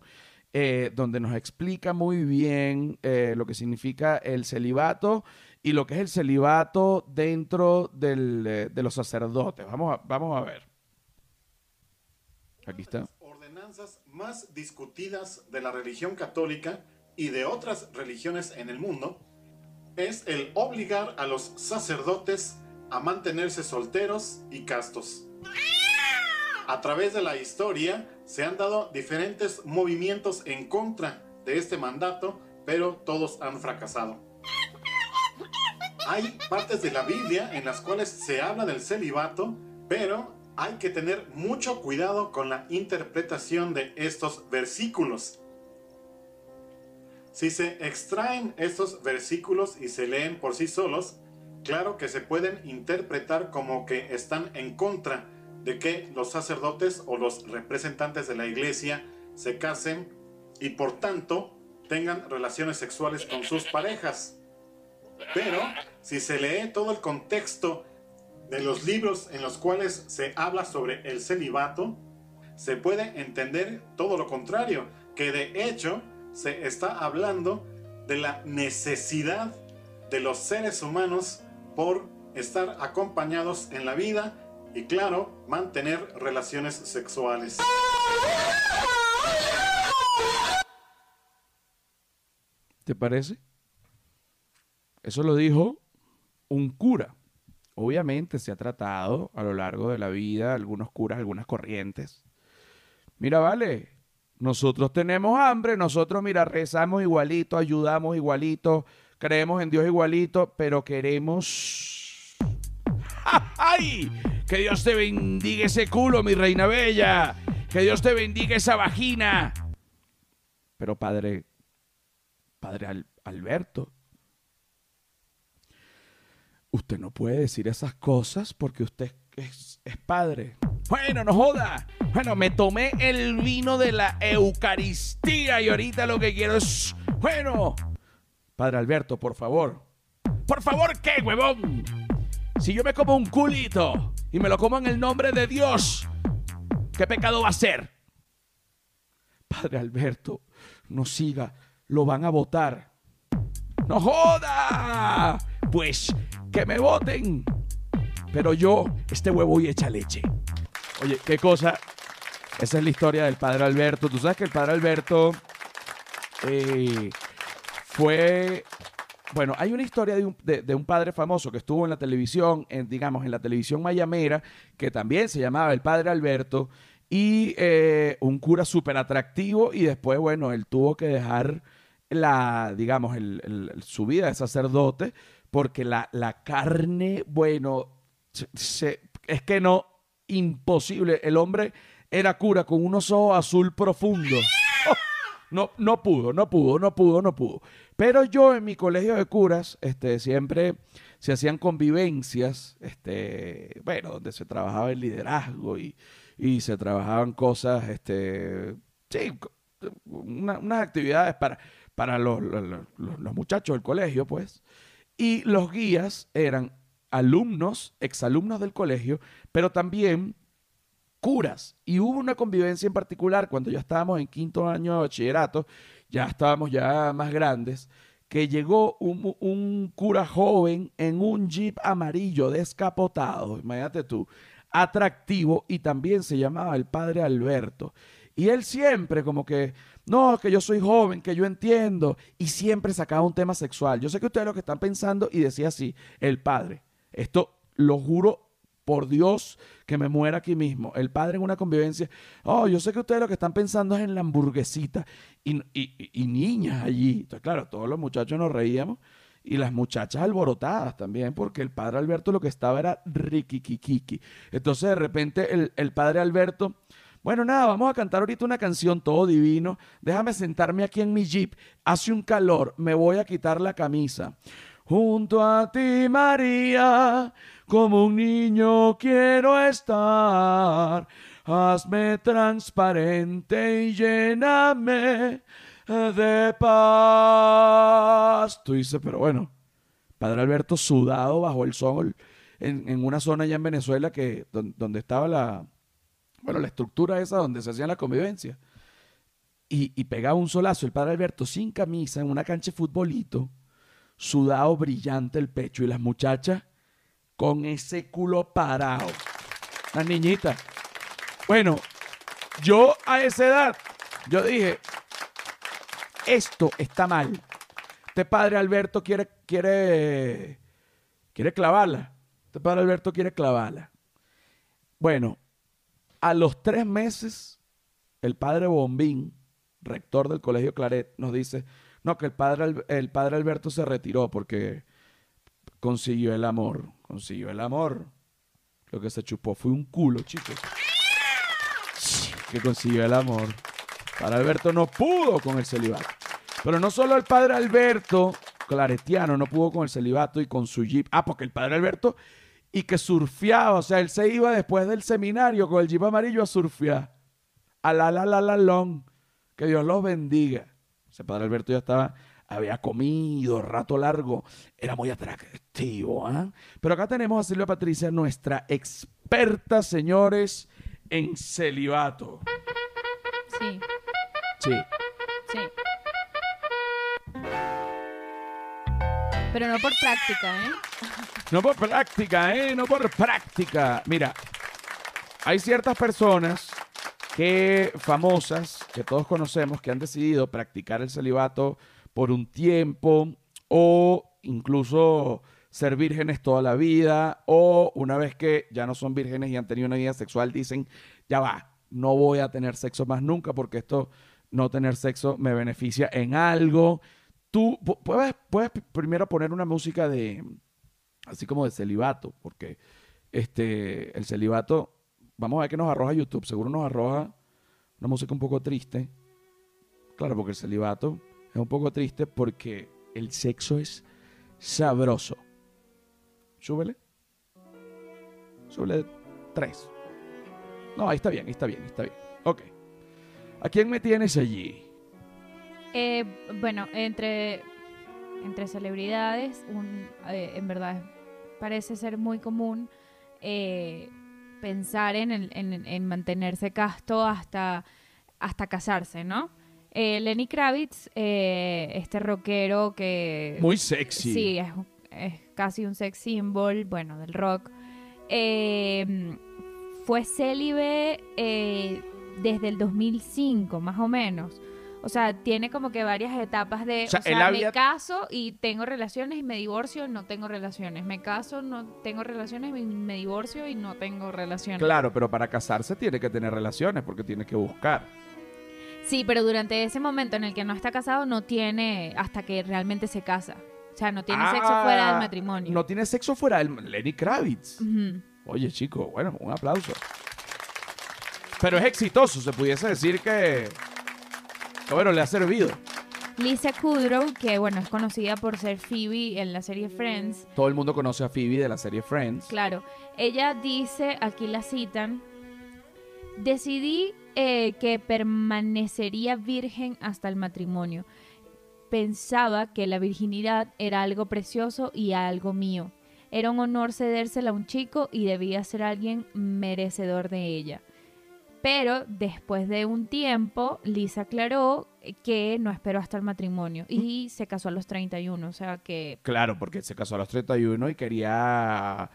Speaker 1: donde nos explica muy bien lo que significa el celibato y lo que es el celibato dentro del, de los sacerdotes. Vamos a, vamos a ver. Aquí está.
Speaker 6: Las ordenanzas más discutidas de la religión católica y de otras religiones en el mundo es el obligar a los sacerdotes a mantenerse solteros y castos. A través de la historia se han dado diferentes movimientos en contra de este mandato, pero todos han fracasado. Hay partes de la Biblia en las cuales se habla del celibato, pero hay que tener mucho cuidado con la interpretación de estos versículos. Si se extraen estos versículos y se leen por sí solos, claro que se pueden interpretar como que están en contra de que los sacerdotes o los representantes de la iglesia se casen y por tanto tengan relaciones sexuales con sus parejas. Pero si se lee todo el contexto de los libros en los cuales se habla sobre el celibato, se puede entender todo lo contrario, que de hecho se está hablando de la necesidad de los seres humanos por estar acompañados en la vida y claro, mantener relaciones sexuales.
Speaker 1: ¿Te parece? Eso lo dijo un cura. Obviamente se ha tratado a lo largo de la vida algunos curas, algunas corrientes. Mira, vale, nosotros tenemos hambre, nosotros, mira, rezamos igualito, ayudamos igualito, creemos en Dios igualito, pero queremos... ¡Ay! Que Dios te bendiga ese culo, mi reina bella. Que Dios te bendiga esa vagina. Pero padre, padre Al- Alberto, usted no puede decir esas cosas porque usted es, padre. Bueno, no joda. Bueno, me tomé el vino de la Eucaristía y ahorita lo que quiero es... Bueno, padre Alberto, por favor. Por favor, ¿qué, huevón? Si yo me como un culito y me lo como en el nombre de Dios, ¿qué pecado va a ser? Padre Alberto, no siga, lo van a votar. ¡No joda! Pues que me voten. Pero yo, este huevo y echa leche. Oye, qué cosa. Esa es la historia del padre Alberto. Tú sabes que el padre Alberto eh, fue. Bueno, hay una historia de un, padre famoso que estuvo en la televisión, digamos, en la televisión mayamera, que también se llamaba el padre Alberto, y eh, un cura súper atractivo, y después, bueno, él tuvo que dejar la, digamos, su vida de sacerdote, porque la, la carne, bueno, es que no, imposible. El hombre era cura con unos ojos azul profundo. No, no pudo, no pudo, no pudo, no pudo. Pero yo en mi colegio de curas, este, siempre se hacían convivencias, este, bueno, donde se trabajaba el liderazgo y, y se trabajaban cosas, este, sí, unas actividades para, para los- los muchachos del colegio, pues. Y los guías eran alumnos, exalumnos del colegio, pero también curas. Y hubo una convivencia en particular cuando ya estábamos en quinto año de bachillerato, ya estábamos ya más grandes, que llegó un, un cura joven en un jeep amarillo descapotado, imagínate tú, atractivo y también se llamaba el padre Alberto. Y él siempre como que, no, que yo soy joven, que yo entiendo, y siempre sacaba un tema sexual. Yo sé que ustedes lo que están pensando y decía así, el padre. Esto lo juro por Dios que me muera aquí mismo. El padre en una convivencia, oh, yo sé que ustedes lo que están pensando es en la hamburguesita y, y- niñas allí. Entonces, claro, todos los muchachos nos reíamos y las muchachas alborotadas también, porque el padre Alberto lo que estaba era riquiquiquiqui. Entonces, de repente, el, el padre Alberto, bueno, nada, vamos a cantar ahorita una canción todo divino. Déjame sentarme aquí en mi jeep. Hace un calor, me voy a quitar la camisa. Junto a ti, María, como un niño quiero estar. Hazme transparente y lléname de paz. Tú dices, pero bueno, Padre Alberto sudado bajo el sol en, en una zona allá en Venezuela que don- donde estaba la, bueno, la estructura esa donde se hacía la convivencia. y, pegaba un solazo el padre Alberto sin camisa en una cancha de futbolito, sudado brillante el pecho y las muchachas con ese culo parado. Las niñitas. Bueno, yo a esa edad, yo dije, esto está mal. Este padre Alberto quiere, quiere, quiere clavarla. Este padre Alberto quiere clavarla. Bueno, a los tres meses, el padre Bombín, rector del Colegio Claret, nos dice, no, que el padre, el padre Alberto se retiró porque consiguió el amor. Consiguió el amor. Lo que se chupó fue un culo, chicos. Que consiguió el amor. Padre Alberto no pudo con el celibato. Pero no solo el padre Alberto, claretiano, no pudo con el celibato y con su jeep. Ah, porque el padre Alberto y que surfeaba, o sea, él se iba después del seminario con el jeep amarillo a surfear. A la la la la long. Que Dios los bendiga. Ese padre Alberto ya estaba, había comido rato largo, era muy atractivo. ¿ah? Pero acá tenemos a Silvia Patricia, nuestra experta, señores, en celibato.
Speaker 2: Sí,
Speaker 1: Sí.
Speaker 2: sí. Pero no por práctica, ¿eh?
Speaker 1: No por práctica, ¿eh? No por práctica. Mira, hay ciertas personas que famosas, que todos conocemos, que han decidido practicar el celibato por un tiempo o incluso ser vírgenes toda la vida o una vez que ya no son vírgenes y han tenido una vida sexual dicen, ya va, no voy a tener sexo más nunca porque esto, no tener sexo me beneficia en algo. Tú pu- puedes, puedes primero poner una música de, así como de celibato, porque este, el celibato, vamos a ver qué nos arroja YouTube, seguro nos arroja una música un poco triste. Claro, porque el celibato es un poco triste porque el sexo es sabroso. Súbele. Súbele tres. No, ahí está bien, ahí está bien, ahí está bien. Ok. ¿A quién me tienes allí?
Speaker 2: Eh, bueno, entre, entre celebridades, un, eh, en verdad parece ser muy común eh, pensar en, el- en- en mantenerse casto hasta, hasta casarse, ¿no? Eh, Lenny Kravitz, eh, este rockero que...
Speaker 1: Muy sexy.
Speaker 2: Sí, es, es casi un sex symbol, bueno, del rock. Eh, fue célibe eh, desde el 2005, más o menos. O sea, tiene como que varias etapas de...
Speaker 1: O sea,
Speaker 2: O sea, me caso y tengo relaciones y me divorcio, no tengo relaciones. Me caso, no tengo relaciones y me divorcio y no tengo relaciones.
Speaker 1: Claro, pero para casarse tiene que tener relaciones porque tiene que buscar.
Speaker 2: Sí, pero durante ese momento en el que no está casado no tiene hasta que realmente se casa. O sea, no tiene sexo
Speaker 1: Ah,
Speaker 2: fuera del matrimonio.
Speaker 1: No tiene sexo fuera del Lenny Kravitz. Oye, chico, bueno, un aplauso. Pero es exitoso, se pudiese decir que, que, bueno, le ha servido.
Speaker 2: Lisa Kudrow, que bueno, es conocida por ser Phoebe en la serie Friends,
Speaker 1: Todo el mundo conoce a Phoebe de la serie Friends.
Speaker 2: claro, ella dice, aquí la citan, decidí eh, que permanecería virgen hasta el matrimonio. Pensaba que la virginidad era algo precioso y algo mío. Era un honor cedérsela a un chico y debía ser alguien merecedor de ella. Pero después de un tiempo, Lisa aclaró que no esperó hasta el matrimonio y se casó a los 31, o sea que
Speaker 1: Claro, porque se casó a los 31 y quería,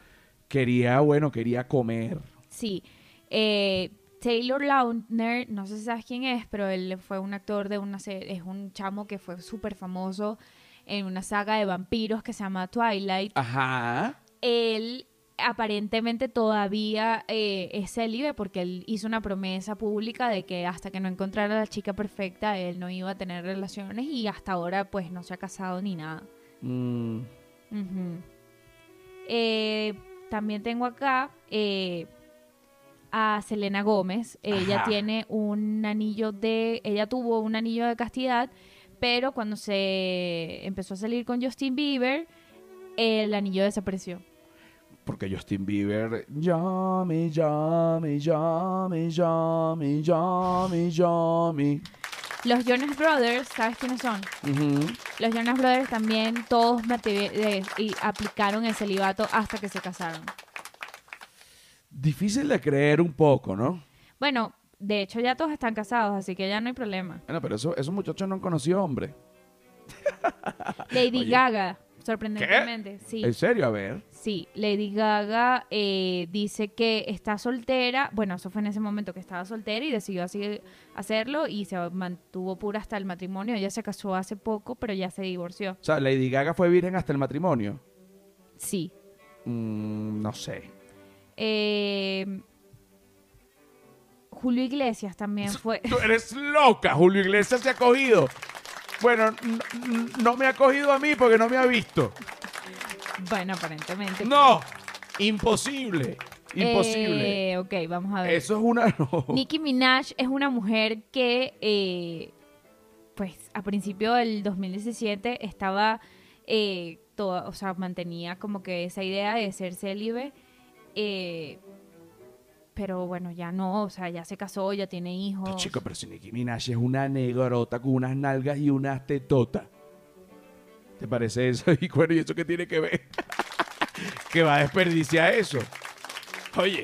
Speaker 1: quería, bueno, quería comer.
Speaker 2: sí. Eh, Taylor Lautner, no sé si sabes quién es, pero él fue un actor de una serie, es un chamo que fue súper famoso en una saga de vampiros que se llama Twilight.
Speaker 1: Ajá.
Speaker 2: él aparentemente todavía eh, es célibe porque él hizo una promesa pública de que hasta que no encontrara a la chica perfecta él no iba a tener relaciones y hasta ahora pues no se ha casado ni nada.
Speaker 1: Mm.
Speaker 2: Eh, también tengo acá eh, a Selena Gómez. Ella
Speaker 1: Ajá.
Speaker 2: tiene un anillo de, ella tuvo un anillo de castidad, pero cuando se empezó a salir con Justin Bieber, el anillo desapareció.
Speaker 1: Porque Justin Bieber, llame, llame, llame, llame, llame, llame.
Speaker 2: Los Jonas Brothers, ¿sabes quiénes son? Los Jonas Brothers también todos y aplicaron el celibato hasta que se casaron.
Speaker 1: Difícil de creer un poco, ¿no?
Speaker 2: Bueno, de hecho ya todos están casados, así que ya no hay problema.
Speaker 1: Bueno, pero eso, esos muchachos no han conocido hombre.
Speaker 2: Lady
Speaker 1: Oye.
Speaker 2: Gaga, sorprendentemente, sí.
Speaker 1: ¿En serio? A ver.
Speaker 2: Sí, Lady Gaga eh, dice que está soltera. Bueno, eso fue en ese momento que estaba soltera y decidió así hacerlo y se mantuvo pura hasta el matrimonio. Ella se casó hace poco, pero ya se divorció.
Speaker 1: O sea, Lady Gaga fue virgen hasta el matrimonio.
Speaker 2: Sí.
Speaker 1: Mm, no sé.
Speaker 2: Eh, Julio Iglesias también fue.
Speaker 1: Tú eres loca, Julio Iglesias se ha cogido. Bueno, n- n- no me ha cogido a mí porque no me ha visto.
Speaker 2: bueno, aparentemente.
Speaker 1: No, imposible, imposible.
Speaker 2: Eh, ok, vamos a ver.
Speaker 1: Eso es una... no.
Speaker 2: Nicki Minaj es una mujer que, eh, pues, a principio del 2017 estaba eh, toda, o sea, mantenía como que esa idea de ser célibe, eh, pero bueno, ya no, o sea, ya se casó, ya tiene hijos.
Speaker 1: Pero, chico, pero si Nicki Minaj es una negrota con unas nalgas y unas tetotas. ¿Te parece eso? Y bueno, ¿y eso qué tiene que ver? que va a desperdiciar eso. Oye,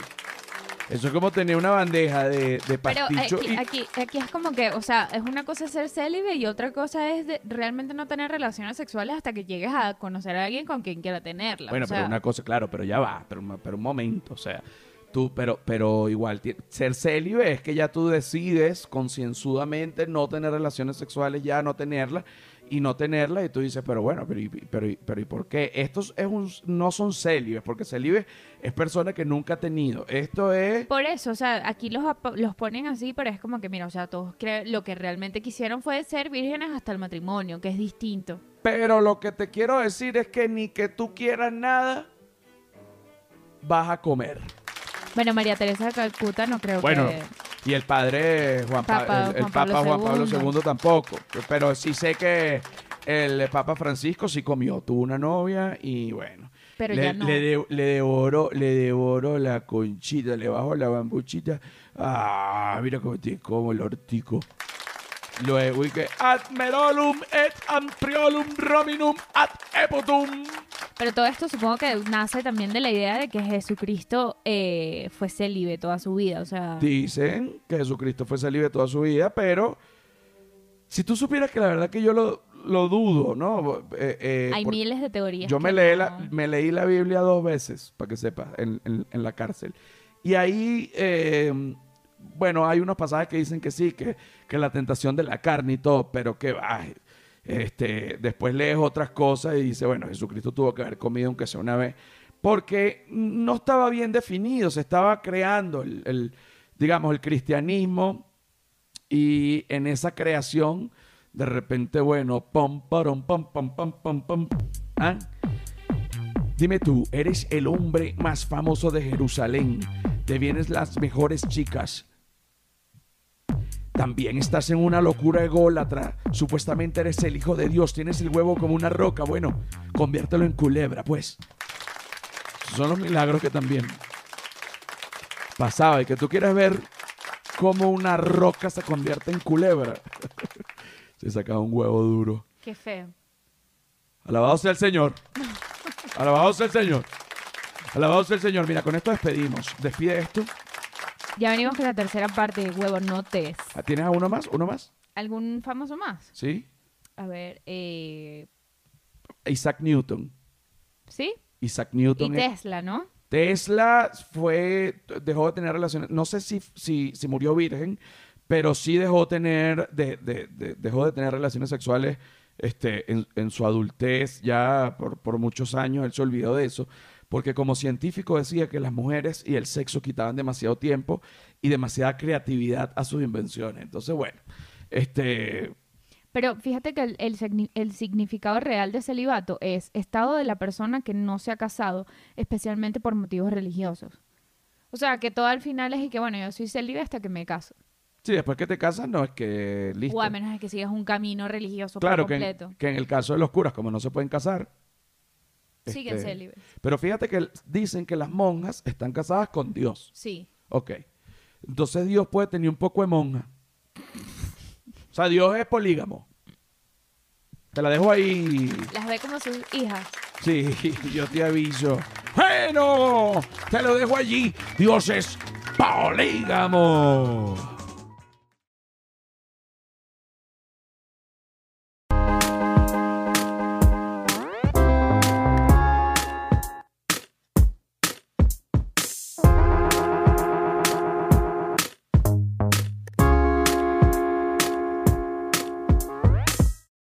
Speaker 1: eso es como tener una bandeja de, de
Speaker 2: Pero
Speaker 1: pasticho
Speaker 2: aquí,
Speaker 1: y...
Speaker 2: aquí, aquí es como que, o sea, es una cosa ser célibe y otra cosa es de realmente no tener relaciones sexuales hasta que llegues a conocer a alguien con quien quiera tenerla.
Speaker 1: Bueno,
Speaker 2: o sea,
Speaker 1: pero una cosa, claro, pero ya va, pero, un- pero un momento, o sea, tú, pero, pero igual, ser célibe es que ya tú decides concienzudamente no tener relaciones sexuales, ya no tenerlas, y no tenerlas, y tú dices, pero bueno, pero, ¿y- pero, ¿y- pero ¿y por qué? Estos es un, no son célibes, porque célibe es persona que nunca ha tenido. Esto es...
Speaker 2: Por eso, o sea, aquí los, los ponen así, pero es como que, mira, o sea, todos lo que realmente quisieron fue ser vírgenes hasta el matrimonio, que es distinto.
Speaker 1: Pero lo que te quiero decir es que ni que tú quieras nada, vas a comer.
Speaker 2: Bueno, María Teresa de Calcuta no creo
Speaker 1: Bueno,
Speaker 2: que...
Speaker 1: y el padre Juan, Pa-
Speaker 2: Papa
Speaker 1: el, el
Speaker 2: Juan
Speaker 1: Papa
Speaker 2: Pablo
Speaker 1: Juan Pablo
Speaker 2: II.
Speaker 1: Tampoco. Pero sí sé que el Papa Francisco sí comió, tuvo una novia y bueno.
Speaker 2: Pero
Speaker 1: le,
Speaker 2: ya no.
Speaker 1: le, de- le devoró, le devoró la conchita, le bajó la bambuchita. Ah, mira cómo te como el hortico. Luego y que ad merolum et ampriolum rominum ad epotum.
Speaker 2: Pero todo esto supongo que nace también de la idea de que Jesucristo eh, fue célibe toda su vida, o sea...
Speaker 1: Dicen que Jesucristo fue célibe toda su vida, pero si tú supieras que la verdad que yo lo, lo dudo, ¿no? Eh, eh,
Speaker 2: Hay miles de teorías.
Speaker 1: Yo me, leí
Speaker 2: no-
Speaker 1: la, me leí la Biblia dos veces, para que sepas, en, en- en la cárcel. Y ahí, eh, bueno, hay unos pasajes que dicen que sí, que, que la tentación de la carne y todo, pero que va. Este, después lees otras cosas y dice, bueno, Jesucristo tuvo que haber comido aunque sea una vez, porque no estaba bien definido, se estaba creando el, digamos, el cristianismo y en esa creación, de repente, bueno, pam, parom, pam, pam, pam, pam, pam. ¿ah? Dime tú, eres el hombre más famoso de Jerusalén. Te vienes las mejores chicas. También estás en una locura ególatra. Supuestamente eres el hijo de Dios. Tienes el huevo como una roca. Bueno, conviértelo en culebra, pues. Son los milagros que también pasaba. Y que tú quieres ver cómo una roca se convierte en culebra. se sacaba un huevo duro.
Speaker 2: Qué feo.
Speaker 1: Alabado sea el Señor. Alabado sea el Señor. Alabado sea el Señor. Mira, con esto despedimos. Despide esto.
Speaker 2: Ya venimos con la tercera parte de huevonotes.
Speaker 1: ¿Tienes a uno más? ¿Uno más?
Speaker 2: ¿Algún famoso más?
Speaker 1: Sí.
Speaker 2: A ver, eh...
Speaker 1: Isaac Newton.
Speaker 2: ¿Sí?
Speaker 1: Isaac
Speaker 2: Y
Speaker 1: Newton. es-
Speaker 2: Tesla, ¿no?
Speaker 1: Tesla fue, dejó de tener relaciones, no sé si, si, si murió virgen, pero sí dejó tener, de, de- de- dejó de tener relaciones sexuales este, en, en su adultez, ya por, por muchos años, él se olvidó de eso, porque como científico decía que las mujeres y el sexo quitaban demasiado tiempo y demasiada creatividad a sus invenciones. Entonces, bueno, este,
Speaker 2: Pero fíjate que el, el signi- el significado real de celibato es estado de la persona que no se ha casado, especialmente por motivos religiosos. O sea, que todo al final es y que, bueno, yo soy célibe hasta que me caso.
Speaker 1: sí, después que te casas, no es que listo.
Speaker 2: O a menos de que sigas un camino religioso
Speaker 1: Claro
Speaker 2: por
Speaker 1: que en, que en el caso de los curas, como no se pueden casar,
Speaker 2: Siguen
Speaker 1: este,
Speaker 2: célibes.
Speaker 1: Pero fíjate que dicen que las monjas están casadas con Dios.
Speaker 2: Sí.
Speaker 1: Ok. Entonces Dios puede tener un poco de monja. O sea, Dios es polígamo. Te la dejo ahí.
Speaker 2: Las ve como sus hijas.
Speaker 1: Sí, yo te aviso. Bueno, te lo dejo allí. Dios es polígamo.